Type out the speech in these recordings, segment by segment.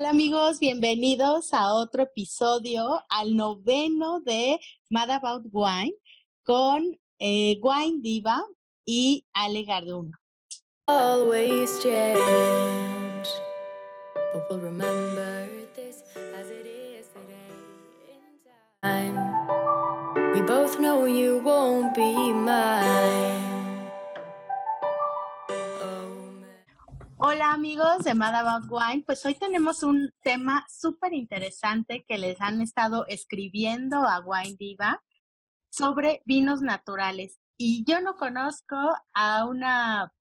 Hola amigos, bienvenidos a otro episodio, al noveno de Mad About Wine con eh, Wine Diva y Ale Garduno. Always change, but we'll remember this as it is today in time. We both know you won't be mine. Amigos de Mad About Wine, pues hoy tenemos un tema súper interesante que les han estado escribiendo a Wine Diva sobre vinos naturales. Y yo no conozco a una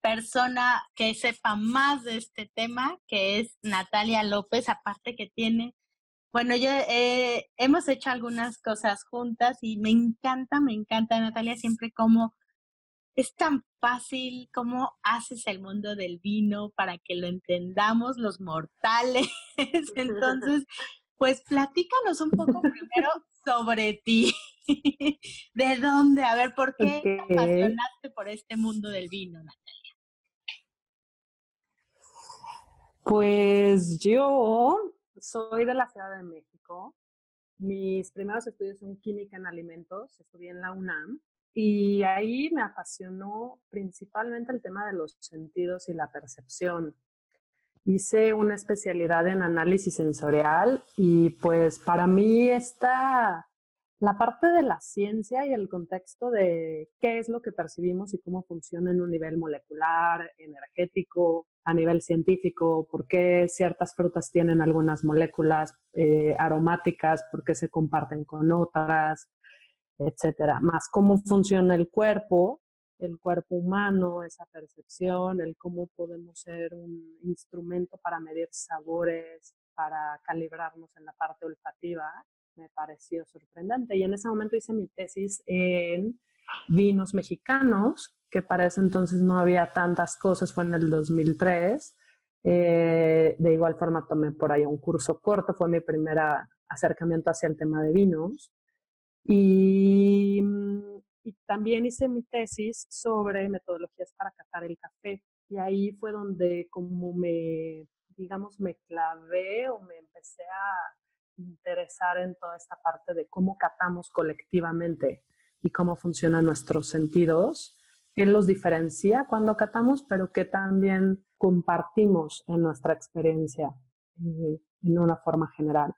persona que sepa más de este tema, que es Natalia López, aparte que tiene, bueno, yo eh, hemos hecho algunas cosas juntas y me encanta, me encanta Natalia siempre como es tan fácil cómo haces el mundo del vino para que lo entendamos los mortales. Entonces, pues platícanos un poco primero sobre ti. ¿De dónde? A ver, ¿por qué te apasionaste por este mundo del vino, Natalia? Pues yo soy de la Ciudad de México. Mis primeros estudios son química en alimentos. Estudié en la UNAM y ahí me apasionó principalmente el tema de los sentidos y la percepción. Hice una especialidad en análisis sensorial y pues para mí está la parte de la ciencia y el contexto de qué es lo que percibimos y cómo funciona en un nivel molecular, energético, a nivel científico, por qué ciertas frutas tienen algunas moléculas eh, aromáticas, por qué se comparten con otras, etcétera, más cómo funciona el cuerpo, el cuerpo humano, esa percepción, el cómo podemos ser un instrumento para medir sabores, para calibrarnos en la parte olfativa, me pareció sorprendente. Y en ese momento hice mi tesis en vinos mexicanos, que para ese entonces no había tantas cosas, fue en el 2003. Eh, de igual forma tomé por ahí un curso corto, fue mi primer acercamiento hacia el tema de vinos. Y, mm, y, también hice mi tesis sobre metodologías para catar el café. Y ahí fue donde como me, digamos, me clavé o me empecé a interesar en toda esta parte de cómo catamos colectivamente y cómo funcionan nuestros sentidos, qué los diferencia cuando catamos, pero que también compartimos en nuestra experiencia eh, en una forma general.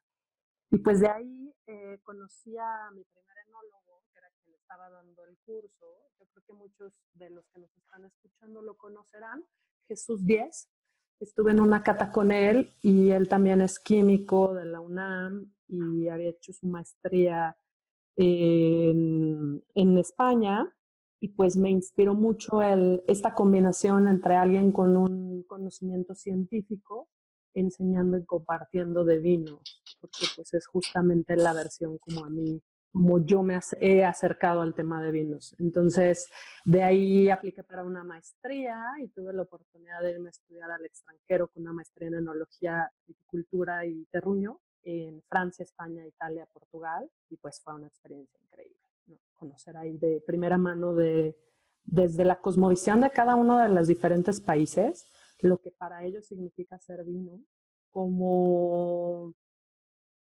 Y pues de ahí eh, conocí a mi primer enólogo, que era quien estaba dando el curso. Yo creo que muchos de los que nos están escuchando lo conocerán. Jesús Díez. Estuve en una cata con él y él también es químico de la UNAM y había hecho su maestría en, en España y pues me inspiró mucho el, esta combinación entre alguien con un conocimiento científico enseñando y compartiendo de vino, porque pues es justamente la versión como a mí, como yo me he acercado al tema de vinos. Entonces, de ahí apliqué para una maestría y tuve la oportunidad de irme a estudiar al extranjero con una maestría en enología, viticultura y terruño en Francia, España, Italia, Portugal, y pues fue una experiencia increíble, conocer ahí de primera mano de, desde la cosmovisión de cada uno de los diferentes países, lo que para ellos significa ser vino, como,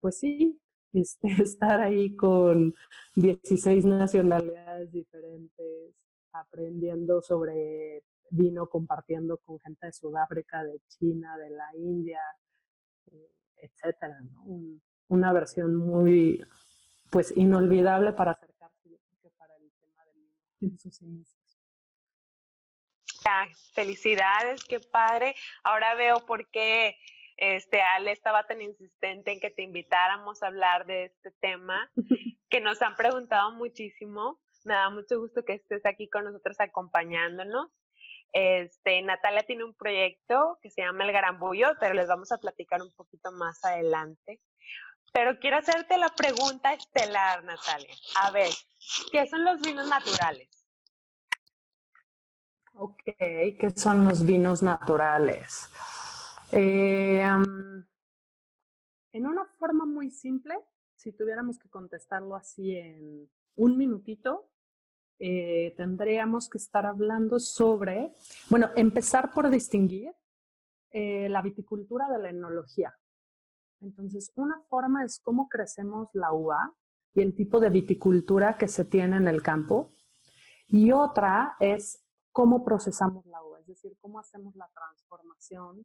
pues sí, este, estar ahí con 16 nacionalidades diferentes, aprendiendo sobre vino, compartiendo con gente de Sudáfrica, de China, de la India, eh, etcétera, una versión muy, pues, inolvidable para acercarse, para el tema del vino en sus inicios felicidades, qué padre. Ahora veo por qué este, Ale estaba tan insistente en que te invitáramos a hablar de este tema, que nos han preguntado muchísimo. Me da mucho gusto que estés aquí con nosotros acompañándonos. Este, Natalia tiene un proyecto que se llama El Garambullo, pero les vamos a platicar un poquito más adelante. Pero quiero hacerte la pregunta estelar, Natalia. A ver, ¿qué son los vinos naturales? Ok, ¿qué son los vinos naturales? Eh, en una forma muy simple, si tuviéramos que contestarlo así en un minutito, eh, tendríamos que estar hablando sobre, bueno, empezar por distinguir eh, la viticultura de la enología. Entonces, una forma es cómo crecemos la uva y el tipo de viticultura que se tiene en el campo. Y otra es cómo procesamos la uva, es decir, cómo hacemos la transformación,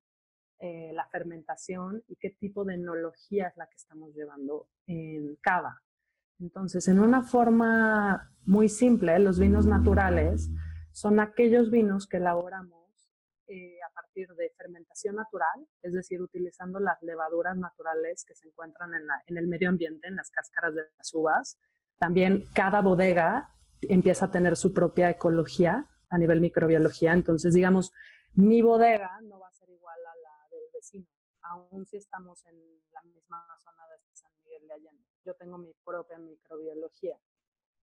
eh, la fermentación y qué tipo de enología es la que estamos llevando en cava. Entonces, en una forma muy simple, los vinos naturales son aquellos vinos que elaboramos eh, a partir de fermentación natural, es decir, utilizando las levaduras naturales que se encuentran en, en el medio ambiente, en las cáscaras de las uvas. También cada bodega empieza a tener su propia ecología a nivel microbiología. Entonces, digamos, mi bodega no va a ser igual a la del vecino, aun si estamos en la misma zona de San Miguel de Allende. Yo tengo mi propia microbiología.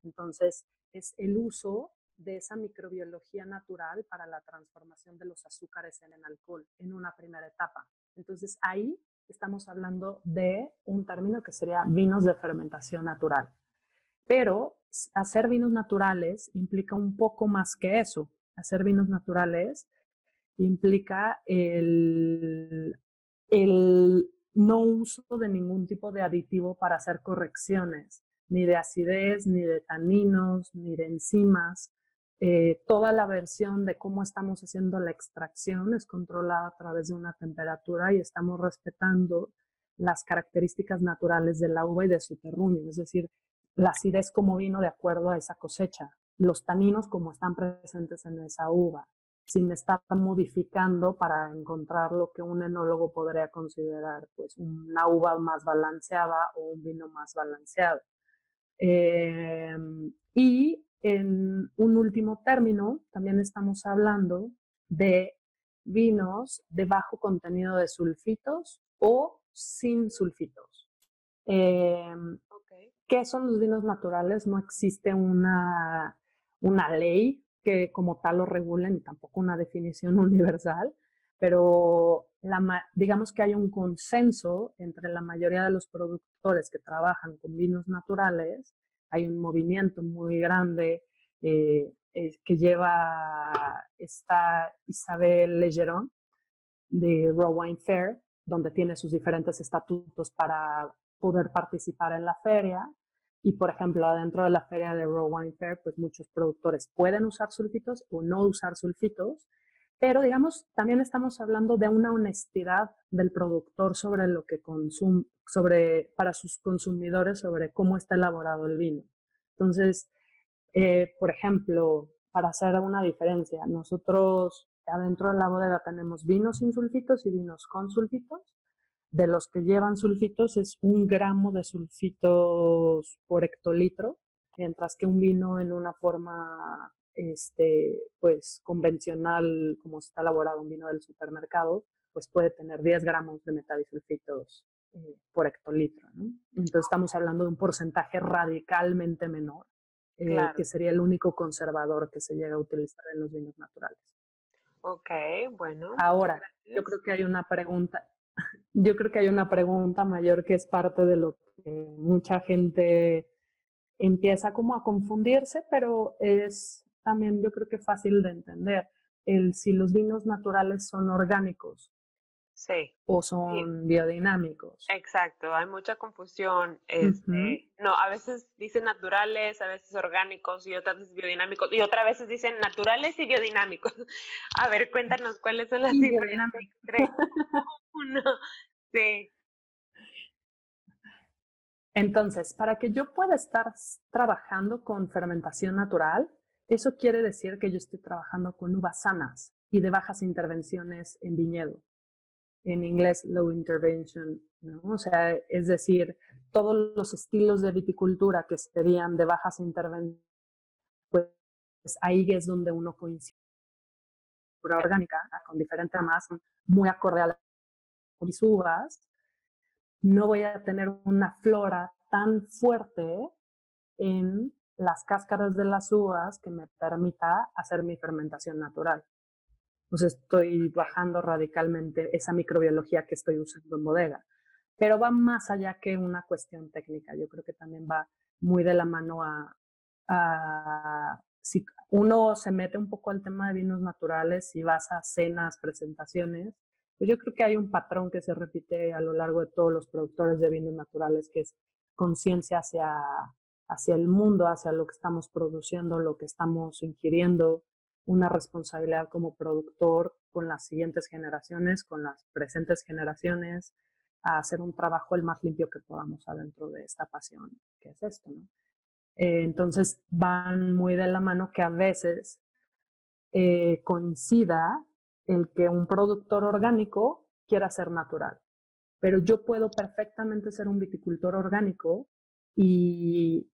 Entonces, es el uso de esa microbiología natural para la transformación de los azúcares en el alcohol en una primera etapa. Entonces ahí estamos hablando de un término que sería vinos de fermentación natural. Pero hacer vinos naturales implica un poco más que eso. Hacer vinos naturales implica el, el no uso de ningún tipo de aditivo para hacer correcciones, ni de acidez, ni de taninos, ni de enzimas. Eh, toda la versión de cómo estamos haciendo la extracción es controlada a través de una temperatura y estamos respetando las características naturales de la uva y de su terruño, es decir, la acidez como vino de acuerdo a esa cosecha, los taninos como están presentes en esa uva, sin estar modificando para encontrar lo que un enólogo podría considerar pues una uva más balanceada o un vino más balanceado. Em, y en un último término, también estamos hablando de vinos de bajo contenido de sulfitos o sin sulfitos. Em, ¿Qué son los vinos naturales? No existe una, una ley que como tal lo regule, ni tampoco una definición universal, pero digamos que hay un consenso entre la mayoría de los productores que trabajan con vinos naturales hay un movimiento muy grande eh, que lleva esta Isabel Legeron de Raw Wine Fair, donde tiene sus diferentes estatutos para poder participar en la feria. Y, por ejemplo, adentro de la feria de Raw Wine Fair, pues muchos productores pueden usar sulfitos o no usar sulfitos, pero digamos, también estamos hablando de una honestidad del productor sobre lo que consume, sobre, para sus consumidores, sobre cómo está elaborado el vino. Entonces, eh, por ejemplo, para hacer una diferencia, nosotros adentro de la bodega tenemos vinos sin sulfitos y vinos con sulfitos. De los que llevan sulfitos es un gramo de sulfitos por hectolitro, mientras que un vino en una forma este, pues convencional, como está elaborado un vino del supermercado, pues puede tener 10 gramos de metadisulfitos eh, por hectolitro. Entonces estamos hablando de un porcentaje radicalmente menor, eh, que sería el único conservador que se llega a utilizar en los vinos naturales. Ok, bueno. Ahora, yo creo que hay una pregunta, yo creo que hay una pregunta mayor que es parte de lo que mucha gente empieza como a confundirse, pero es también yo creo que fácil de entender. El si los vinos naturales son orgánicos sí, o son biodinámicos. Exacto, hay mucha confusión. Este, No, a veces dicen naturales, a veces orgánicos y otras veces biodinámicos y otras veces dicen naturales y biodinámicos. A ver, cuéntanos cuáles son las diferencias. Uno, sí. Entonces, para que yo pueda estar trabajando con fermentación natural, eso quiere decir que yo estoy trabajando con uvas sanas y de bajas intervenciones en viñedo. En inglés, low intervention, ¿no? O sea, es decir, todos los estilos de viticultura que serían de bajas intervenciones, pues ahí es donde uno coincide. orgánica, con diferente masa, muy acorde a las uvas, no voy a tener una flora tan fuerte en las cáscaras de las uvas que me permita hacer mi fermentación natural. Entonces estoy bajando radicalmente esa microbiología que estoy usando en bodega. Pero va más allá que una cuestión técnica. Yo creo que también va muy de la mano a, si uno se mete un poco al tema de vinos naturales y vas a cenas, presentaciones, Pues yo creo que hay un patrón que se repite a lo largo de todos los productores de vinos naturales, que es conciencia hacia, hacia el mundo, hacia lo que estamos produciendo, lo que estamos ingiriendo, una responsabilidad como productor con las siguientes generaciones, con las presentes generaciones, a hacer un trabajo el más limpio que podamos adentro de esta pasión, que es esto, ¿no? Eh, entonces van muy de la mano que a veces eh, coincida el que un productor orgánico quiera ser natural. Pero yo puedo perfectamente ser un viticultor orgánico y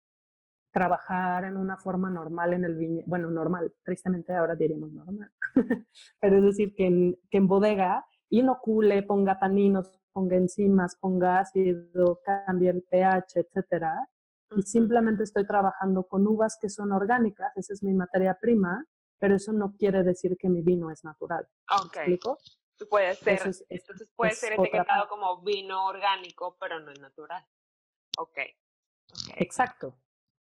trabajar en una forma normal en el viñedo, bueno, normal, tristemente ahora diríamos normal, pero es decir, que en, que en bodega inocule, ponga taninos, ponga enzimas, ponga ácido, cambie el pH, etcétera, y simplemente estoy trabajando con uvas que son orgánicas, esa es mi materia prima, pero eso no quiere decir que mi vino es natural. Ok. explico? Puede ser, entonces puede ser etiquetado como vino orgánico, pero no es natural. Ok. okay. Exacto.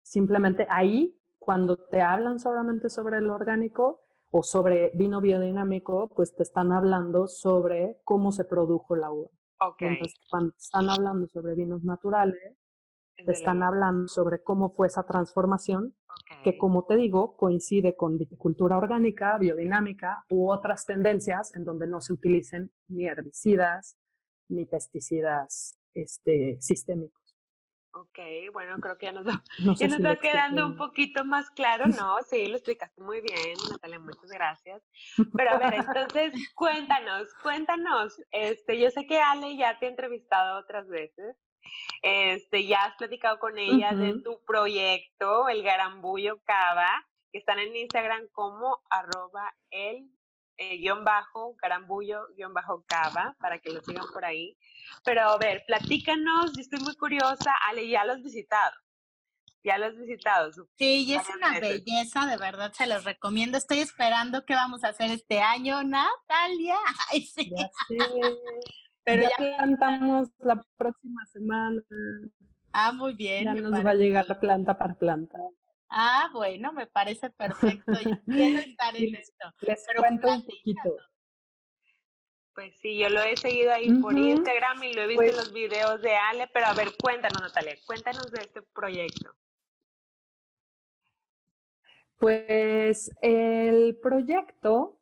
Simplemente ahí, cuando te hablan solamente sobre el orgánico o sobre vino biodinámico, pues te están hablando sobre cómo se produjo la uva. Okay. Entonces, cuando están hablando sobre vinos naturales, te están hablando sobre cómo fue esa transformación, que como te digo, coincide con viticultura orgánica, biodinámica u otras tendencias en donde no se utilicen ni herbicidas ni pesticidas este, sistémicos. Ok, bueno, creo que ya nos, está quedando un poquito más claro, ¿no? Sí, lo explicaste muy bien, Natalia, muchas gracias. Pero a ver, entonces, cuéntanos, cuéntanos, este, yo sé que Ale ya te ha entrevistado otras veces, este, ya has platicado con ella de tu proyecto, el Garambullo Cava, que están en Instagram como arroba el eh, guion bajo, garambullo, guion bajo cava, para que lo sigan por ahí. Pero a ver, platícanos, yo estoy muy curiosa, Ale, ya lo has visitado. Ya lo has visitado. Sí, y es una belleza, de verdad, se los recomiendo. Estoy esperando qué vamos a hacer este año, Natalia. Ay, sí. Ya sé. Pero ya, plantamos la próxima semana. Ah, muy bien. Ya nos va a llegar la planta para planta. Ah, bueno, me parece perfecto. Yo quiero estar en esto. Les cuento un poquito. Pues sí, yo lo he seguido ahí por Instagram y lo he visto en pues los videos de Ale, pero a ver, cuéntanos, Natalia, cuéntanos de este proyecto. Pues el proyecto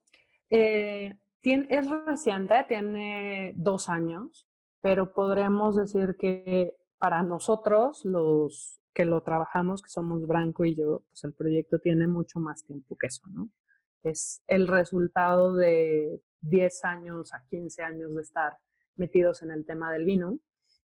eh, tiene, es reciente, tiene dos años, pero podríamos decir que para nosotros, los que lo trabajamos, que somos Branco y yo, pues el proyecto tiene mucho más tiempo que eso, ¿no? Es el resultado de 10 años a 15 años de estar metidos en el tema del vino.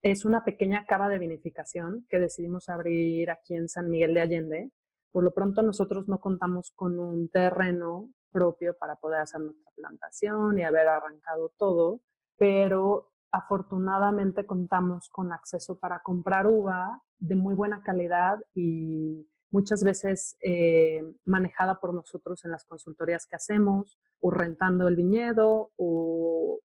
Es una pequeña cava de vinificación que decidimos abrir aquí en San Miguel de Allende. Por lo pronto nosotros no contamos con un terreno propio para poder hacer nuestra plantación y haber arrancado todo, pero afortunadamente contamos con acceso para comprar uva de muy buena calidad y muchas veces eh, manejada por nosotros en las consultorías que hacemos, o rentando el viñedo, o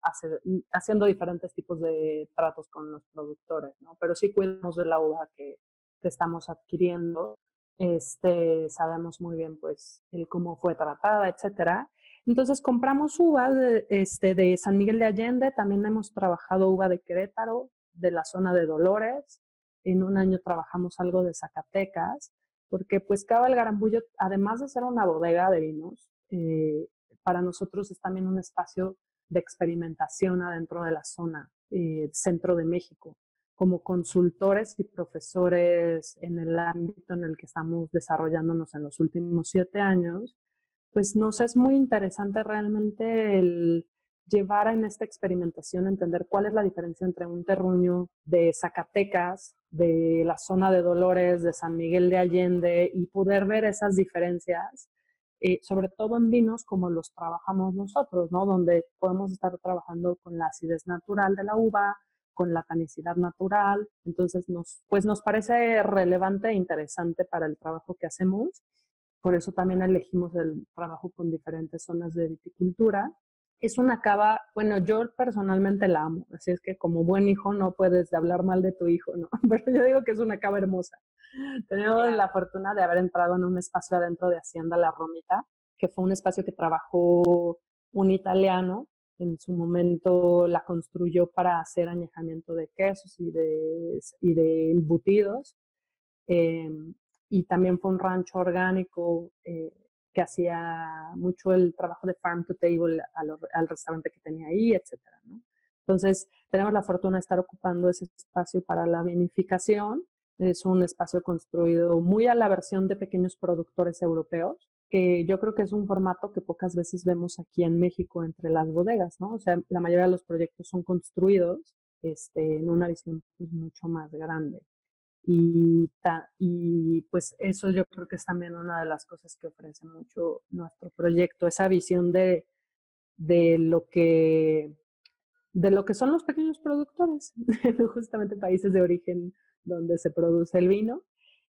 haciendo diferentes tipos de tratos con los productores, ¿no? Pero sí cuidamos de la uva que, que estamos adquiriendo, este, sabemos muy bien pues el cómo fue tratada, etcétera. Entonces compramos uva de, este, de San Miguel de Allende, también hemos trabajado uva de Querétaro, de la zona de Dolores, en un año trabajamos algo de Zacatecas, porque pues Cava el Garambullo, además de ser una bodega de vinos, eh, para nosotros es también un espacio de experimentación adentro de la zona eh, centro de México. Como consultores y profesores en el ámbito en el que estamos desarrollándonos en los últimos siete años, pues nos es muy interesante realmente llevar en esta experimentación, entender cuál es la diferencia entre un terruño de Zacatecas, de la zona de Dolores, de San Miguel de Allende y poder ver esas diferencias, eh, sobre todo en vinos como los trabajamos nosotros, ¿no? Donde podemos estar trabajando con la acidez natural de la uva, con la tanicidad natural. Entonces, pues nos parece relevante e interesante para el trabajo que hacemos por eso también elegimos el trabajo con diferentes zonas de viticultura. Es una cava, bueno, yo personalmente la amo, así es que como buen hijo no puedes hablar mal de tu hijo, ¿no? Pero yo digo que es una cava hermosa. Tenemos la fortuna de haber entrado en un espacio adentro de Hacienda La Romita, que fue un espacio que trabajó un italiano en su momento la construyó para hacer añejamiento de quesos y de, y de embutidos. Em, y también fue un rancho orgánico eh, que hacía mucho el trabajo de farm to table al, restaurante que tenía ahí, etcétera, Entonces, tenemos la fortuna de estar ocupando ese espacio para la vinificación. Es un espacio construido muy a la versión de pequeños productores europeos, que yo creo que es un formato que pocas veces vemos aquí en México entre las bodegas, ¿no? O sea, la mayoría de los proyectos son construidos este, en una visión pues, mucho más grande. Y, y pues eso yo creo que es también una de las cosas que ofrece mucho nuestro proyecto, esa visión de, de lo que de lo que son los pequeños productores, justamente países de origen donde se produce el vino.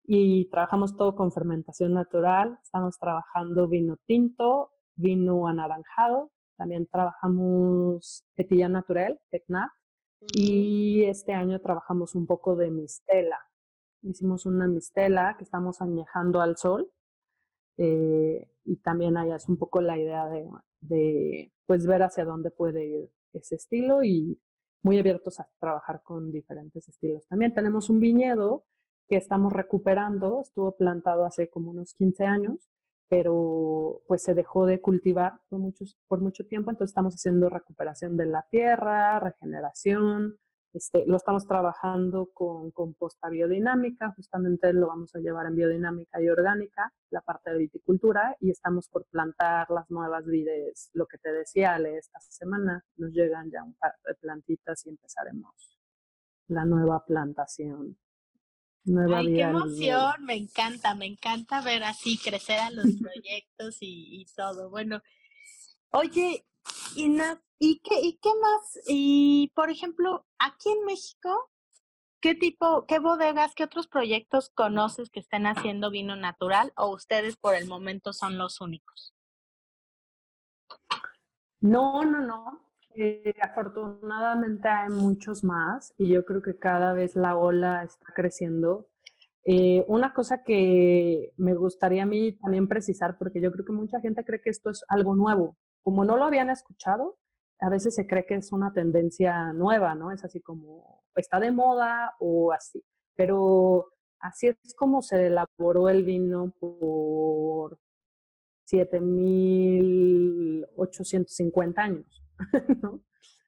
Y trabajamos todo con fermentación natural, estamos trabajando vino tinto, vino anaranjado, también trabajamos petilla natural, Tecnat, y este año trabajamos un poco de mistela, hicimos una mistela que estamos añejando al sol. Eh, y también ahí es un poco la idea de, de, pues ver hacia dónde puede ir ese estilo y muy abiertos a trabajar con diferentes estilos. También tenemos un viñedo que estamos recuperando, estuvo plantado hace como unos 15 años, pero pues se dejó de cultivar por, muchos, por mucho tiempo, entonces estamos haciendo recuperación de la tierra, regeneración, este, lo estamos trabajando con composta biodinámica, justamente lo vamos a llevar en biodinámica y orgánica, la parte de viticultura, y estamos por plantar las nuevas vides, lo que te decía, Ale, esta semana nos llegan ya un par de plantitas y empezaremos la nueva plantación. Nueva Ay, qué emoción, me encanta, me encanta ver así crecer a los proyectos y, y todo. Bueno, oye, y, ¿y, qué, ¿Y qué más? Y, por ejemplo, aquí en México, ¿qué tipo, qué bodegas, qué otros proyectos conoces que estén haciendo vino natural o ustedes por el momento son los únicos? No, no, no. Eh, afortunadamente hay muchos más y yo creo que cada vez la ola está creciendo. Eh, una cosa que me gustaría a mí también precisar, porque yo creo que mucha gente cree que esto es algo nuevo, como no lo habían escuchado, a veces se cree que es una tendencia nueva, ¿no? Es así como está de moda o así. Pero así es como se elaboró el vino por 7.850 años, ¿no?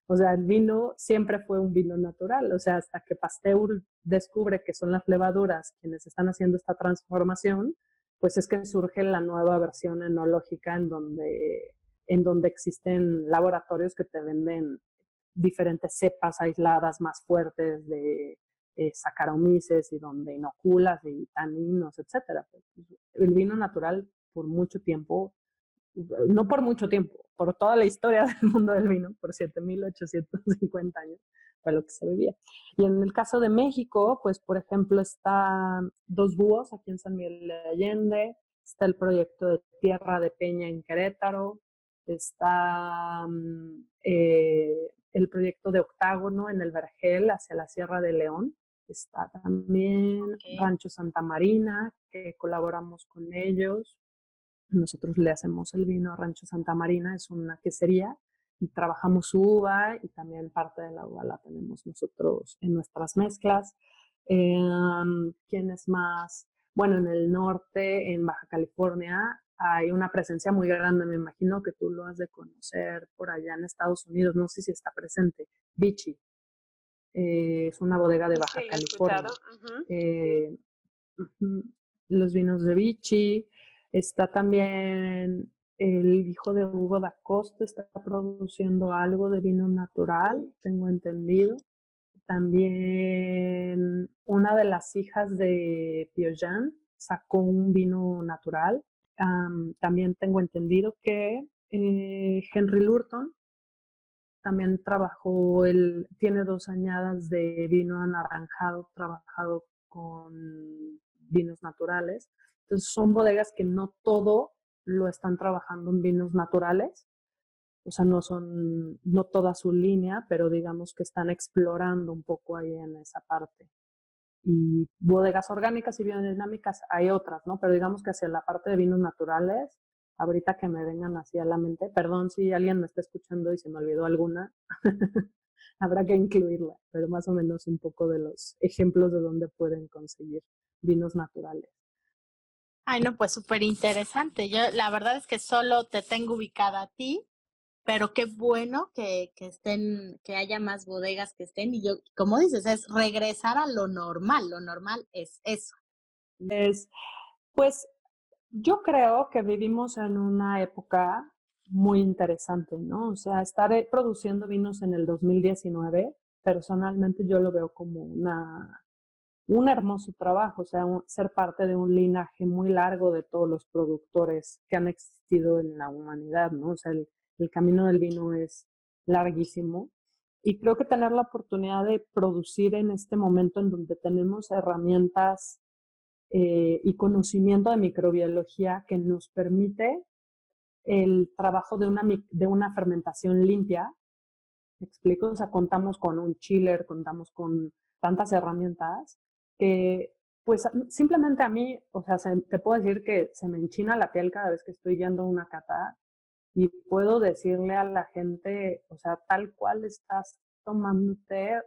O sea, el vino siempre fue un vino natural, o sea, hasta que Pasteur descubre que son las levaduras quienes están haciendo esta transformación, pues es que surge la nueva versión enológica en donde en donde existen laboratorios que te venden diferentes cepas aisladas más fuertes de eh, saccharomyces y donde inoculas y taninos, etcétera. Pues, el vino natural por mucho tiempo, no por mucho tiempo, por toda la historia del mundo del vino, por 7.850 años, fue lo que se bebía. Y en el caso de México, pues por ejemplo está Dos Búhos aquí en San Miguel de Allende, está el proyecto de Tierra de Peña en Querétaro, está mm, eh, el proyecto de Octágono en el Vergel hacia la Sierra de León, está también Rancho Santa Marina, que colaboramos con ellos. Nosotros le hacemos el vino a Rancho Santa Marina, es una quesería y trabajamos uva y también parte de la uva la tenemos nosotros en nuestras mezclas. Eh, ¿Quién es más? Bueno, en el norte, en Baja California, hay una presencia muy grande, me imagino que tú lo has de conocer por allá en Estados Unidos, no sé si está presente, Vichy. Eh, es una bodega de Baja California. Eh, los vinos de Vichy. Está también el hijo de Hugo da Costa, está produciendo algo de vino natural, tengo entendido. También una de las hijas de Piojan sacó un vino natural también tengo entendido que eh, Henry Lurton también trabajó, él tiene dos añadas de vino anaranjado trabajado con vinos naturales. Entonces son bodegas que no todo lo están trabajando en vinos naturales, o sea, no son, no toda su línea, pero digamos que están explorando un poco ahí en esa parte y bodegas orgánicas y biodinámicas hay otras, ¿no? Pero digamos que hacia la parte de vinos naturales ahorita que me vengan así a la mente. Perdón si alguien me está escuchando y se me olvidó alguna, habrá que incluirla, pero más o menos un poco de los ejemplos de dónde pueden conseguir vinos naturales. Ay, no, pues súper interesante. Yo la verdad es que solo te tengo ubicada a ti, pero qué bueno que, que estén, que haya más bodegas que estén. Y yo, como dices, es regresar a lo normal. Lo normal es eso. Es, pues yo creo que vivimos en una época muy interesante, ¿no? O sea, estar eh, produciendo vinos en el 2019, personalmente yo lo veo como una, un hermoso trabajo, o sea, ser parte de un linaje muy largo de todos los productores que han existido en la humanidad, ¿no? O sea, el, el camino del vino es larguísimo. Y creo que tener la oportunidad de producir en este momento en donde tenemos herramientas eh, y conocimiento de microbiología que nos permite el trabajo de una, de una fermentación limpia. ¿Me explico? O sea, contamos con un chiller, contamos con tantas herramientas que, pues, simplemente a mí, o sea, te puedo decir que se me enchina la piel cada vez que estoy yendo a una cata y puedo decirle a la gente, o sea, tal cual estás tomándote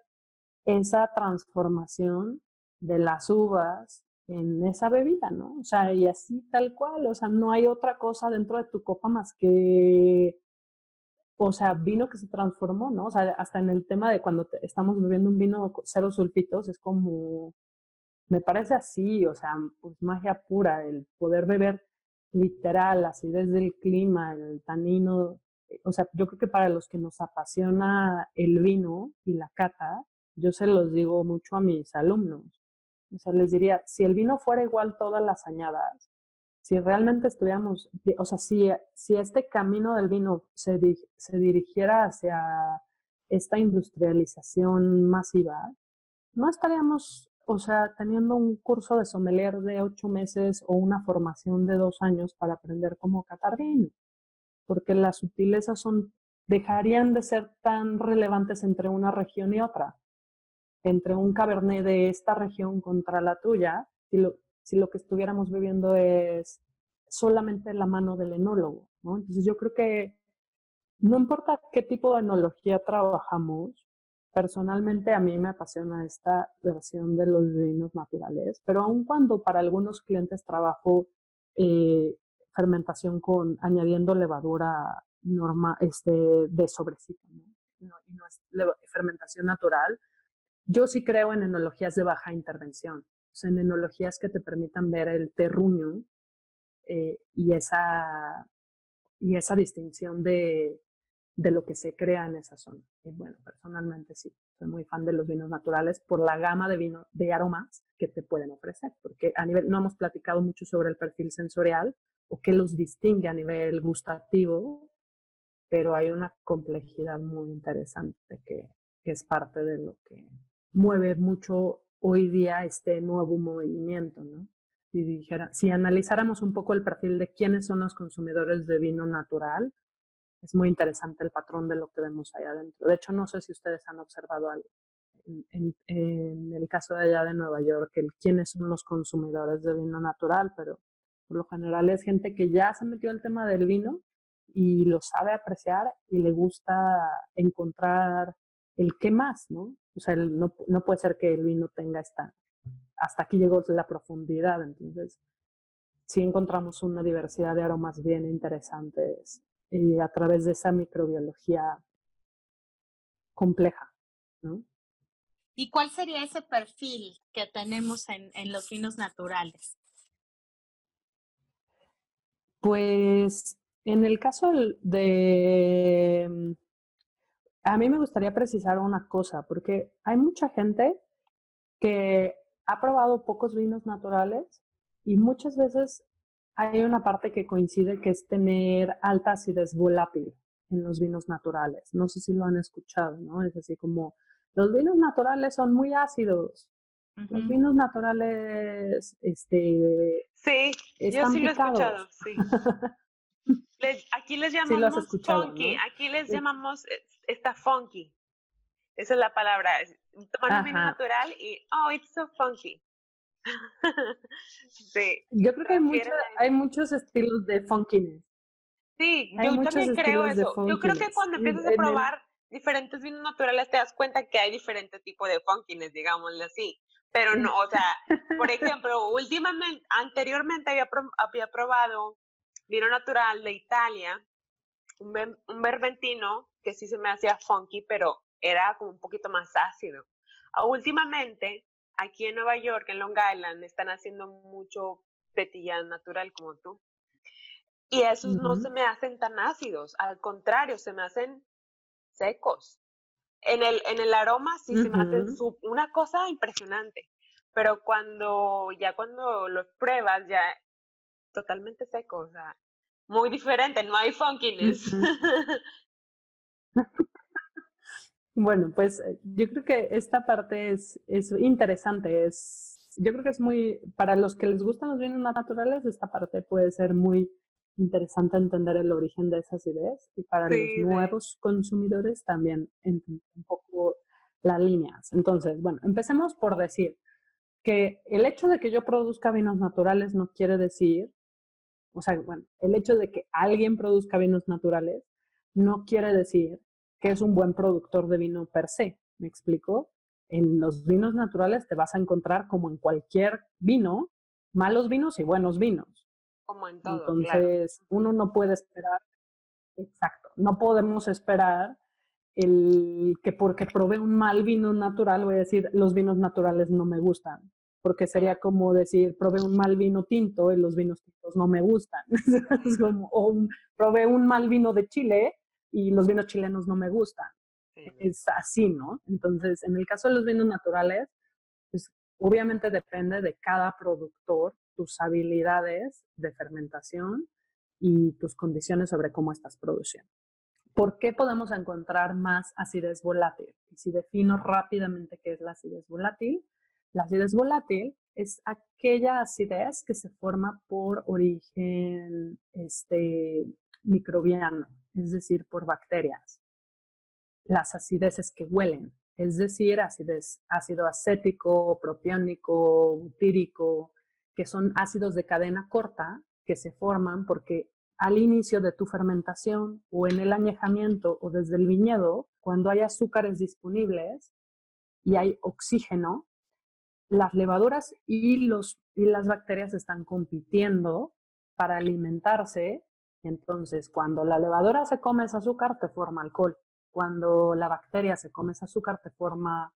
esa transformación de las uvas en esa bebida, ¿no? O sea, y así tal cual, o sea, no hay otra cosa dentro de tu copa más que, o sea, vino que se transformó, ¿no? O sea, hasta en el tema de cuando estamos bebiendo un vino cero sulfitos, es como, me parece así, o sea, pues magia pura, el poder beber literal, así desde el clima, el tanino, eh, o sea, yo creo que para los que nos apasiona el vino y la cata, yo se los digo mucho a mis alumnos. O sea, les diría, si el vino fuera igual todas las añadas, si realmente estuviéramos, o sea, si, si este camino del vino se, se dirigiera hacia esta industrialización masiva, no estaríamos, o sea, teniendo un curso de sommelier de ocho meses o una formación de dos años para aprender cómo catar porque las sutilezas son, dejarían de ser tan relevantes entre una región y otra entre un cabernet de esta región contra la tuya, si lo, si lo que estuviéramos viviendo es solamente la mano del enólogo, ¿no? Entonces yo creo que no importa qué tipo de enología trabajamos, personalmente a mí me apasiona esta versión de los vinos naturales, pero aun cuando para algunos clientes trabajo eh, fermentación con añadiendo levadura norma, este, de sobrecito, ¿no? fermentación natural, yo sí creo en enologías de baja intervención, en enologías que te permitan ver el terruño eh, y, esa, y esa distinción de, de lo que se crea en esa zona. Y bueno, personalmente sí, soy muy fan de los vinos naturales por la gama de vino de aromas que te pueden ofrecer, porque a nivel no hemos platicado mucho sobre el perfil sensorial o qué los distingue a nivel gustativo, pero hay una complejidad muy interesante que, que es parte de lo que mueve mucho hoy día este nuevo movimiento, ¿no? Si, dijera, si analizáramos un poco el perfil de quiénes son los consumidores de vino natural, es muy interesante el patrón de lo que vemos allá adentro. De hecho, no sé si ustedes han observado algo. En, el caso de allá de Nueva York, el quiénes son los consumidores de vino natural, pero por lo general es gente que ya se metió el tema del vino y lo sabe apreciar y le gusta encontrar el qué más, ¿no? O sea, no, no puede ser que el vino tenga esta, hasta aquí llegó la profundidad, entonces sí encontramos una diversidad de aromas bien interesantes y a través de esa microbiología compleja, ¿no? ¿Y cuál sería ese perfil que tenemos en, en los vinos naturales? Pues en el caso de a mí me gustaría precisar una cosa, porque hay mucha gente que ha probado pocos vinos naturales y muchas veces hay una parte que coincide que es tener alta acidez volátil en los vinos naturales. No sé si lo han escuchado, ¿no? Es así como, los vinos naturales son muy ácidos. Los vinos naturales, este... Sí, yo sí lo he escuchado, sí. aquí les llamamos funky, aquí les llamamos está funky. Esa es la palabra. Tomar un vino natural y, oh, it's so funky. sí. Yo creo que hay, hay muchos estilos de funkiness. Sí, yo también creo eso. Yo creo que cuando empiezas a probar diferentes vinos naturales te das cuenta que hay diferentes tipos de funkiness, digámosle así. Pero no, o sea, por ejemplo, últimamente, anteriormente había, había probado vino natural de Italia, un, un que sí se me hacía funky, pero era como un poquito más ácido. Ah, últimamente, aquí en Nueva York, en Long Island, están haciendo mucho petillán natural como tú. Y esos no se me hacen tan ácidos, al contrario, se me hacen secos. En el, en el aroma sí se me hace una cosa impresionante, pero cuando ya cuando los pruebas ya totalmente seco, o sea, muy diferente, no hay funkiness. bueno, pues eh, yo creo que esta parte es, es interesante, es, yo creo que es muy, para los que les gustan los vinos naturales, esta parte puede ser muy interesante entender el origen de esas ideas y para los nuevos consumidores también entender un poco las líneas. Entonces, bueno, empecemos por decir que el hecho de que yo produzca vinos naturales no quiere decir, o sea, bueno, el hecho de que alguien produzca vinos naturales no quiere decir que es un buen productor de vino per se. ¿Me explico? En los vinos naturales te vas a encontrar, como en cualquier vino, malos vinos y buenos vinos. Como en todo. Entonces, uno no puede esperar, exacto, no podemos esperar el que porque probé un mal vino natural voy a decir los vinos naturales no me gustan, porque sería como decir probé un mal vino tinto y los vinos tintos no me gustan. es como, o probé un mal vino de Chile y los vinos chilenos no me gustan. Es así, ¿no? Entonces, en el caso de los vinos naturales, pues obviamente depende de cada productor tus habilidades de fermentación y tus condiciones sobre cómo estás produciendo. ¿Por qué podemos encontrar más acidez volátil? Y si defino rápidamente qué es la acidez volátil, la acidez volátil es aquella acidez que se forma por origen este, microbiano, es decir, por bacterias. Las acideces que huelen, es decir, acidez, ácido acético, propiónico, butírico, que son ácidos de cadena corta que se forman porque al inicio de tu fermentación o en el añejamiento o desde el viñedo, cuando hay azúcares disponibles y hay oxígeno, las levaduras y, los, y las bacterias están compitiendo para alimentarse. Entonces, cuando la levadura se come ese azúcar, te forma alcohol. Cuando la bacteria se come ese azúcar, te forma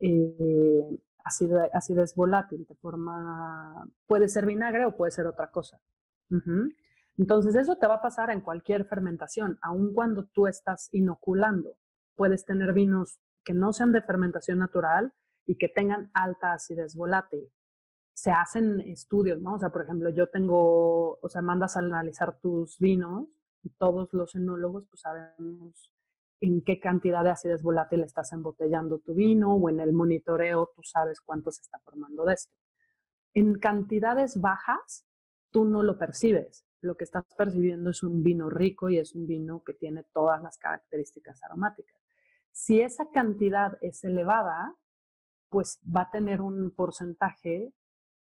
eh, acidez, volátil, de forma, puede ser vinagre o puede ser otra cosa. Entonces eso te va a pasar en cualquier fermentación, aun cuando tú estás inoculando. Puedes tener vinos que no sean de fermentación natural y que tengan alta acidez volátil. Se hacen estudios, ¿no? O sea, por ejemplo, yo tengo, o sea, mandas a analizar tus vinos y todos los enólogos pues sabemos en qué cantidad de acidez volátil estás embotellando tu vino o en el monitoreo tú sabes cuánto se está formando de esto. En cantidades bajas, tú no lo percibes. Lo que estás percibiendo es un vino rico y es un vino que tiene todas las características aromáticas. Si esa cantidad es elevada, pues va a tener un porcentaje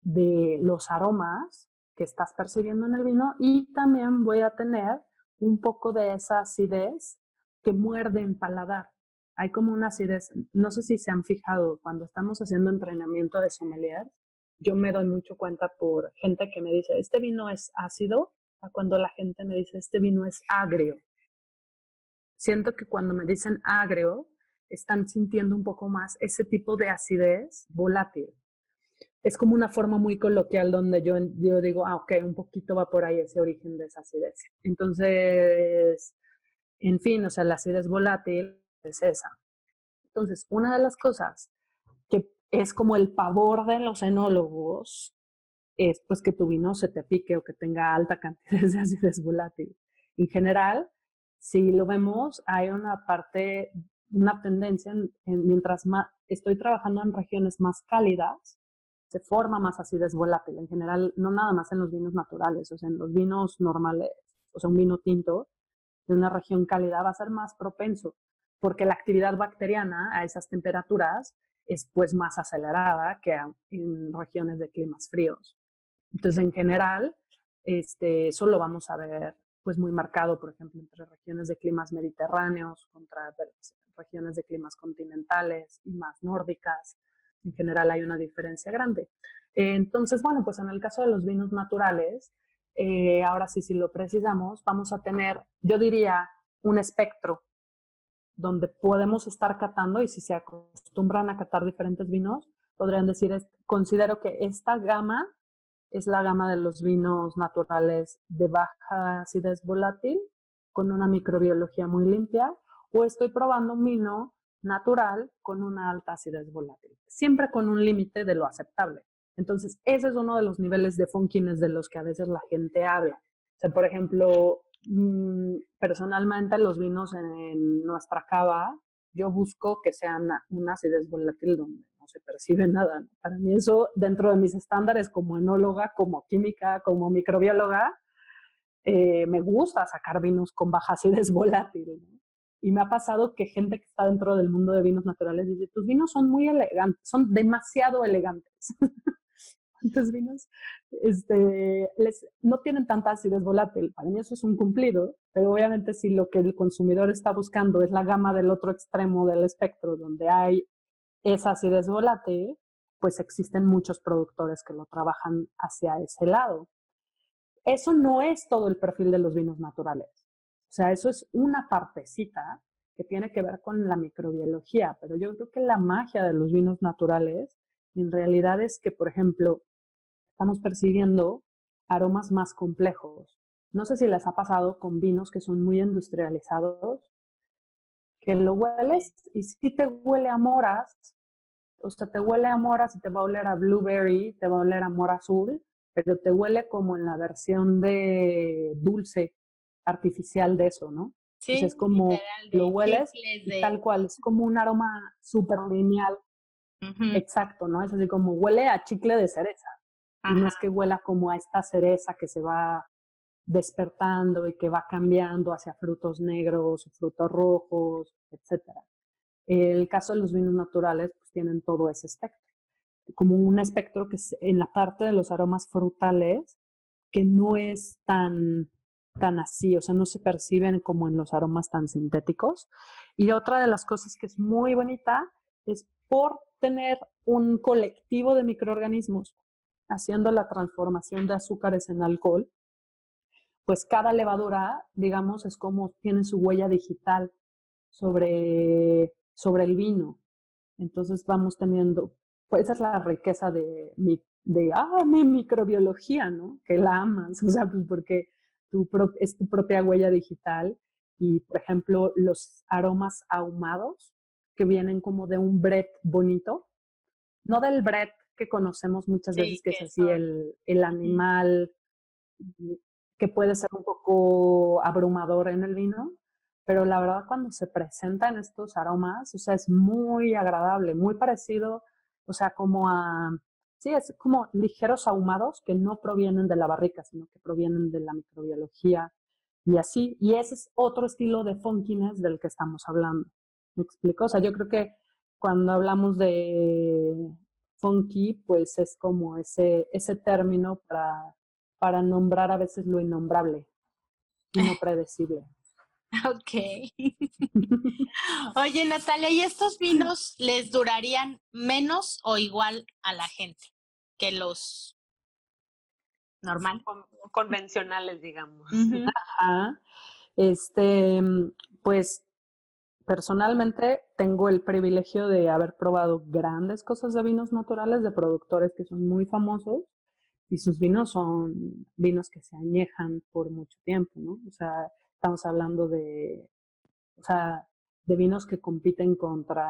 de los aromas que estás percibiendo en el vino y también voy a tener un poco de esa acidez que muerde en paladar. Hay como una acidez, no sé si se han fijado, cuando estamos haciendo entrenamiento de sommelier, yo me doy mucho cuenta por gente que me dice, este vino es ácido, a cuando la gente me dice, este vino es agrio. Siento que cuando me dicen agrio, están sintiendo un poco más ese tipo de acidez volátil. Es como una forma muy coloquial donde yo, yo digo, ah, ok, un poquito va por ahí ese origen de esa acidez. Entonces, en fin, o sea, la acidez volátil es esa. Entonces, una de las cosas que es como el pavor de los enólogos es pues que tu vino se te pique o que tenga alta cantidad de acidez volátil. En general, si lo vemos, hay una parte, una tendencia, mientras estoy trabajando en regiones más cálidas, se forma más acidez volátil. En general, no nada más en los vinos naturales, o sea, en los vinos normales, o sea, un vino tinto, de una región cálida va a ser más propenso, porque la actividad bacteriana a esas temperaturas es pues más acelerada que en regiones de climas fríos. Entonces, en general, este, eso lo vamos a ver pues muy marcado, por ejemplo, entre regiones de climas mediterráneos contra regiones de climas continentales y más nórdicas. En general hay una diferencia grande. Entonces, bueno, pues en el caso de los vinos naturales, eh, ahora sí, si lo precisamos, vamos a tener, yo diría, un espectro donde podemos estar catando y si se acostumbran a catar diferentes vinos, podrían decir, considero que esta gama es la gama de los vinos naturales de baja acidez volátil con una microbiología muy limpia o estoy probando un vino natural con una alta acidez volátil, siempre con un límite de lo aceptable. Entonces, ese es uno de los niveles de funkines de los que a veces la gente habla. Por ejemplo, mm, personalmente los vinos en nuestra cava, yo busco que sean una acidez volátil donde no se percibe nada. Para mí eso, dentro de mis estándares como enóloga, como química, como microbióloga, eh, me gusta sacar vinos con baja acidez volátil. Y me ha pasado que gente que está dentro del mundo de vinos naturales dice, tus vinos son muy elegantes, son demasiado elegantes. ¿Cuántos vinos este, les, no tienen tanta acidez volátil. Para mí eso es un cumplido, pero obviamente si lo que el consumidor está buscando es la gama del otro extremo del espectro, donde hay esa acidez volátil, pues existen muchos productores que lo trabajan hacia ese lado. Eso no es todo el perfil de los vinos naturales. O sea, eso es una partecita que tiene que ver con la microbiología, pero yo creo que la magia de los vinos naturales en realidad es que, por ejemplo, estamos percibiendo aromas más complejos. No sé si les ha pasado con vinos que son muy industrializados, que lo hueles y si te huele a moras, o sea, te huele a moras y te va a oler a blueberry, te va a oler a mora azul, pero te huele como en la versión de dulce artificial de eso, ¿no? Sí, es como lo hueles tal cual, es como un aroma súper lineal. Exacto, ¿no? Es así como huele a chicle de cereza. Y no es que huela como a esta cereza que se va despertando y que va cambiando hacia frutos negros frutos rojos, etc. El caso de los vinos naturales, pues tienen todo ese espectro. Como un espectro que es en la parte de los aromas frutales, que no es tan tan así, o sea, no se perciben como en los aromas tan sintéticos. Y otra de las cosas que es muy bonita es por tener un colectivo de microorganismos haciendo la transformación de azúcares en alcohol, pues cada levadura, digamos, es como tiene su huella digital sobre, sobre el vino. Entonces vamos teniendo, pues esa es la riqueza de, de ah, mi microbiología, ¿no? Que la amas, o sea, pues porque es tu propia huella digital y, por ejemplo, los aromas ahumados que vienen como de un bread bonito, no del bread que conocemos muchas veces, que, es así el, el animal que puede ser un poco abrumador en el vino, pero la verdad cuando se presentan estos aromas, o sea, es muy agradable, muy parecido, o sea, como a Sí, es como ligeros ahumados que no provienen de la barrica, sino que provienen de la microbiología y así. Y ese es otro estilo de funkiness del que estamos hablando. ¿Me explico? O sea, yo creo que cuando hablamos de funky, pues es como ese, ese término para, para nombrar a veces lo innombrable y no predecible. Ok. Oye, Natalia, ¿y estos vinos les durarían menos o igual a la gente que los normal? convencionales, digamos. Este, pues personalmente tengo el privilegio de haber probado grandes cosas de vinos naturales de productores que son muy famosos y sus vinos son vinos que se añejan por mucho tiempo, ¿no? O sea, Estamos hablando de, o sea, de vinos que compiten contra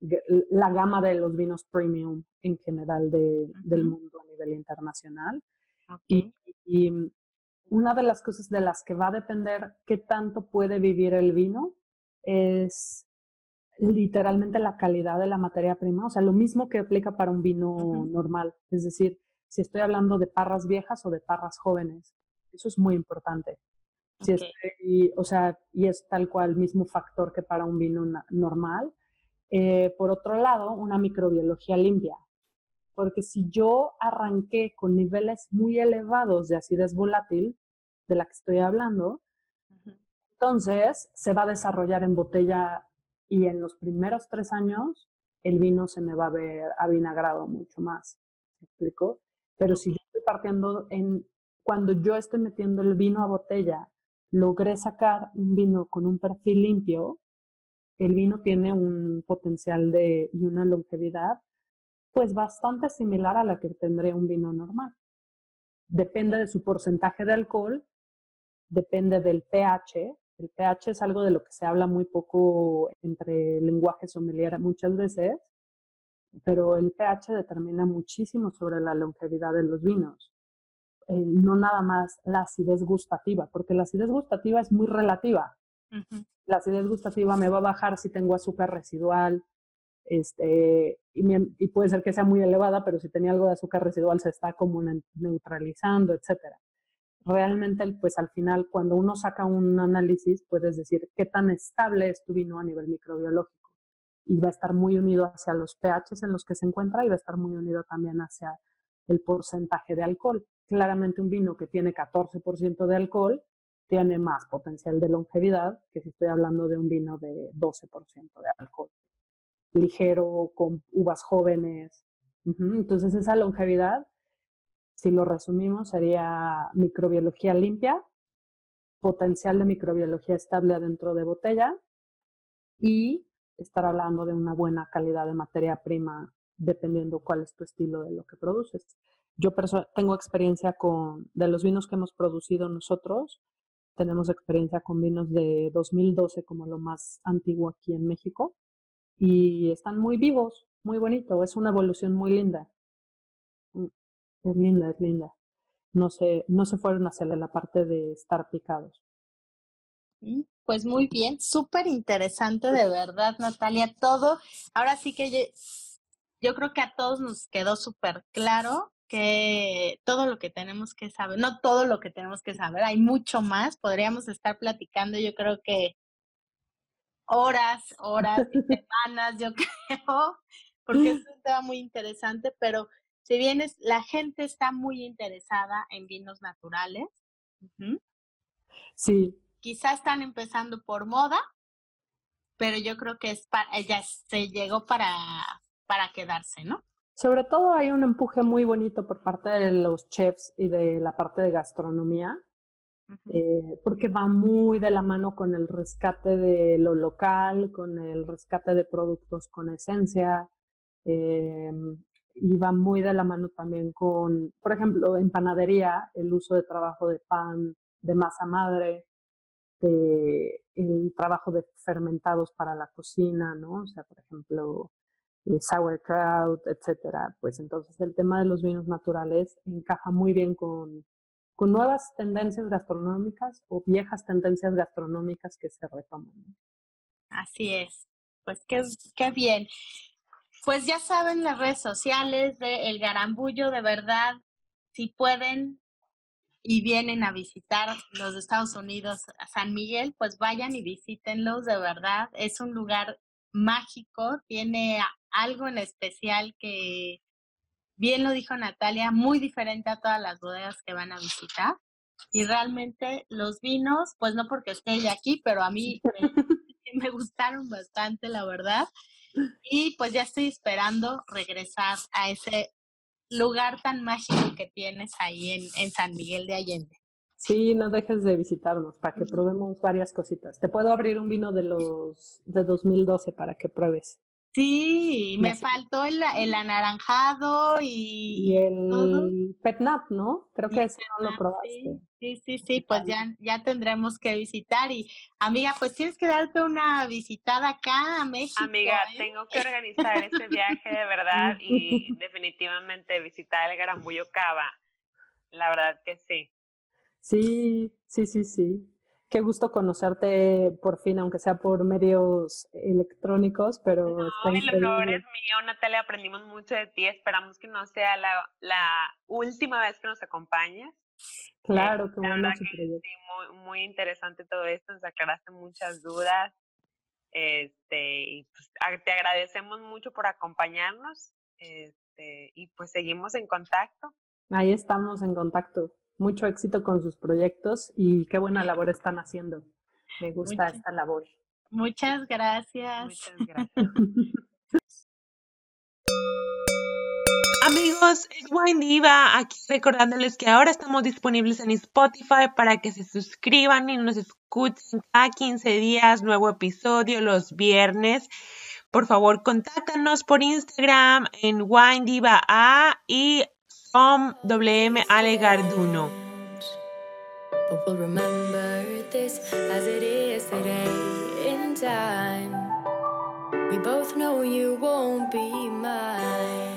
la gama de los vinos premium en general del mundo a nivel internacional. Y, una de las cosas de las que va a depender qué tanto puede vivir el vino es literalmente la calidad de la materia prima, o sea, lo mismo que aplica para un vino normal, es decir, si estoy hablando de parras viejas o de parras jóvenes, eso es muy importante y, o sea, y es tal cual mismo factor que para un vino normal. Eh, por otro lado, una microbiología limpia. Porque si yo arranqué con niveles muy elevados de acidez volátil, de la que estoy hablando, Entonces, se va a desarrollar en botella y en los primeros tres años el vino se me va a ver avinagrado mucho más. ¿Me explico? Pero si yo estoy partiendo en, cuando yo estoy metiendo el vino a botella, logré sacar un vino con un perfil limpio, el vino tiene un potencial de, y una longevidad pues bastante similar a la que tendría un vino normal. Depende de su porcentaje de alcohol, depende del pH. El pH es algo de lo que se habla muy poco entre lenguaje sommelier muchas veces, pero el pH determina muchísimo sobre la longevidad de los vinos. Eh, no nada más la acidez gustativa, porque la acidez gustativa es muy relativa. La acidez gustativa me va a bajar si tengo azúcar residual, este, y, puede ser que sea muy elevada, pero si tenía algo de azúcar residual se está como neutralizando, etcétera. Realmente, pues al final, cuando uno saca un análisis, puedes decir qué tan estable es tu vino a nivel microbiológico. Y va a estar muy unido hacia los pHs en los que se encuentra y va a estar muy unido también hacia el porcentaje de alcohol. Claramente un vino que tiene 14% de alcohol tiene más potencial de longevidad que si estoy hablando de un vino de 12% de alcohol ligero, con uvas jóvenes. Entonces esa longevidad, si lo resumimos, sería microbiología limpia, potencial de microbiología estable adentro de botella y estar hablando de una buena calidad de materia prima dependiendo cuál es tu estilo de lo que produces. Yo tengo experiencia con, de los vinos que hemos producido nosotros, tenemos experiencia con vinos de 2012 como lo más antiguo aquí en México y están muy vivos, muy bonito, es una evolución muy linda. Mm, es linda, es linda. No se, no se fueron hacia la parte de estar picados. Mm, pues muy bien, súper interesante de verdad, Natalia. Todo, ahora sí que yo, yo creo que a todos nos quedó súper claro que todo lo que tenemos que saber, no todo lo que tenemos que saber, hay mucho más, podríamos estar platicando, yo creo que horas, horas y semanas, yo creo, porque es un tema muy interesante, pero si bien es, la gente está muy interesada en vinos naturales, sí. Quizás están empezando por moda, pero yo creo que es para, ya se llegó para, para quedarse, ¿no? Sobre todo hay un empuje muy bonito por parte de los chefs y de la parte de gastronomía, eh, porque va muy de la mano con el rescate de lo local, con el rescate de productos con esencia, eh, y va muy de la mano también con, por ejemplo, en panadería, el uso de trabajo de pan de masa madre, el trabajo de fermentados para la cocina, ¿no? O sea, por ejemplo, el sauerkraut, etcétera. Pues entonces el tema de los vinos naturales encaja muy bien con, con nuevas tendencias gastronómicas o viejas tendencias gastronómicas que se retoman. Así es, pues qué, qué bien. Pues ya saben las redes sociales de El Garambullo, de verdad, si pueden y vienen a visitar los Estados Unidos, a San Miguel, pues vayan y visítenlos, de verdad. Es un lugar mágico, tiene algo en especial que bien lo dijo Natalia, muy diferente a todas las bodegas que van a visitar. Y realmente los vinos, pues no porque esté ella aquí, pero a mí me, gustaron bastante, la verdad. Y pues ya estoy esperando regresar a ese lugar tan mágico que tienes ahí en, en San Miguel de Allende. Sí, no dejes de visitarnos para que probemos varias cositas. Te puedo abrir un vino de los de 2012 para que pruebes. Sí, me faltó el, el anaranjado y, y el petnat, ¿no? Creo que ese no lo probaste. Sí, sí, sí, pues ya, ya tendremos que visitar. Y amiga, pues tienes que darte una visitada acá a México. Amiga, ¿eh? tengo que organizar ese viaje de verdad y definitivamente visitar el Garambullo Cava. La verdad que sí. Sí, sí, sí, sí. Qué gusto conocerte por fin, aunque sea por medios electrónicos, pero no, está. Lo es mío, Natalia, aprendimos mucho de ti. Esperamos que no sea la, la última vez que nos acompañes. Claro, eh, qué bueno Sí, muy, muy interesante todo esto, nos aclaraste muchas dudas. Este, y pues, te agradecemos mucho por acompañarnos. Este, y pues seguimos en contacto. Ahí estamos en contacto mucho éxito con sus proyectos y qué buena labor están haciendo. Me gusta esta labor. Muchas gracias. Muchas gracias. Amigos, es Wine Diva aquí recordándoles que ahora estamos disponibles en Spotify para que se suscriban y nos escuchen cada 15 días, nuevo episodio los viernes. Por favor, contáctanos por Instagram en Wine Diva A y Som WM Alegarduno. But we'll remember this as it is today in time. We both know you won't be mine.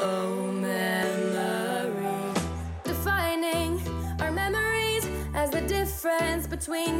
Oh, memories. Defining our memories as the difference between